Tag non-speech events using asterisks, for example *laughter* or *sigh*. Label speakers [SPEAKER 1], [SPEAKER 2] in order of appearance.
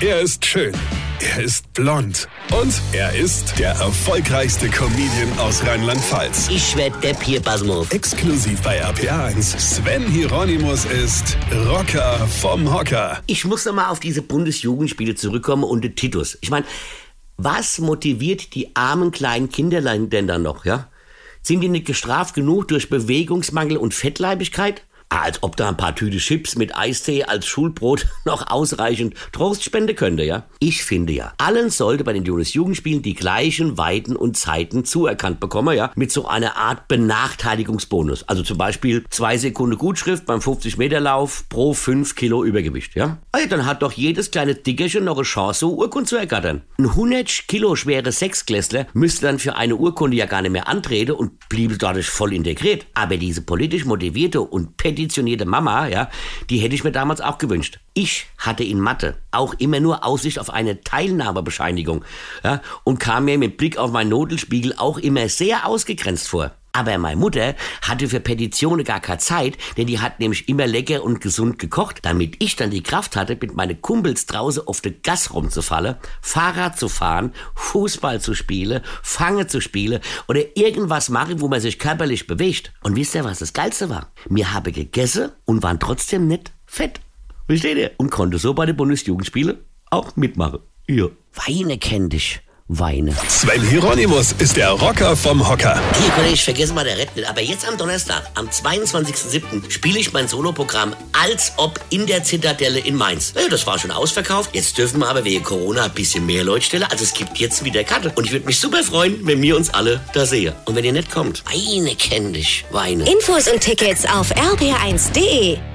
[SPEAKER 1] Er ist schön. Er ist blond. Und er ist der erfolgreichste Comedian aus Rheinland-Pfalz.
[SPEAKER 2] Ich werd der Pierpasmus.
[SPEAKER 1] Exklusiv bei RPA1. Sven Hieronymus ist Rocker vom Hocker.
[SPEAKER 2] Ich muss nochmal auf diese Bundesjugendspiele zurückkommen und den Titus. Ich meine, was motiviert die armen kleinen Kinderlein denn dann noch, ja? Sind die nicht gestraft genug durch Bewegungsmangel und Fettleibigkeit? Als ob da ein paar Tüte Chips mit Eistee als Schulbrot *laughs* noch ausreichend Trost spenden könnte, ja? Ich finde ja, allen sollte bei den Jugendspielen die gleichen Weiten und Zeiten zuerkannt bekommen, ja? Mit so einer Art Benachteiligungsbonus. Also zum Beispiel zwei Sekunden Gutschrift beim 50-Meter-Lauf pro 5 Kilo Übergewicht, ja? Ja, dann hat doch jedes kleine Dickerchen noch eine Chance, so Urkunde zu ergattern. Ein 100 Kilo schwere Sechsklässler müsste dann für eine Urkunde ja gar nicht mehr antreten und bliebe dadurch voll integriert. Aber diese politisch motivierte und petitionierte Mama, ja, die hätte ich mir damals auch gewünscht. Ich hatte in Mathe auch immer nur Aussicht auf eine Teilnahmebescheinigung, ja, und kam mir mit Blick auf meinen Notenspiegel auch immer sehr ausgegrenzt vor. Aber meine Mutter hatte für Petitionen gar keine Zeit, denn die hat nämlich immer lecker und gesund gekocht, damit ich dann die Kraft hatte, mit meinen Kumpels draußen auf den Gas rumzufallen, Fahrrad zu fahren, Fußball zu spielen, Fange zu spielen oder irgendwas machen, wo man sich körperlich bewegt. Und wisst ihr, was das Geilste war? Wir haben gegessen und waren trotzdem nicht fett. Versteht ihr? Und konnte so bei den Bundesjugendspielen auch mitmachen. Ja. Weine kenn dich. Weine.
[SPEAKER 1] Sven Hieronymus ist der Rocker vom Hocker.
[SPEAKER 2] Hier, Kollege, ich vergesse mal der Rett Aber jetzt am Donnerstag, am 22.07. spiele ich mein Soloprogramm als ob in der Zitadelle in Mainz. Ja, das war schon ausverkauft. Jetzt dürfen wir aber wegen Corona ein bisschen mehr Leute stellen. Also es gibt jetzt wieder Karte. Und ich würde mich super freuen, wenn wir uns alle da sehen. Und wenn ihr nicht kommt, Weine kenn dich. Weine.
[SPEAKER 3] Infos und Tickets auf rb1.de.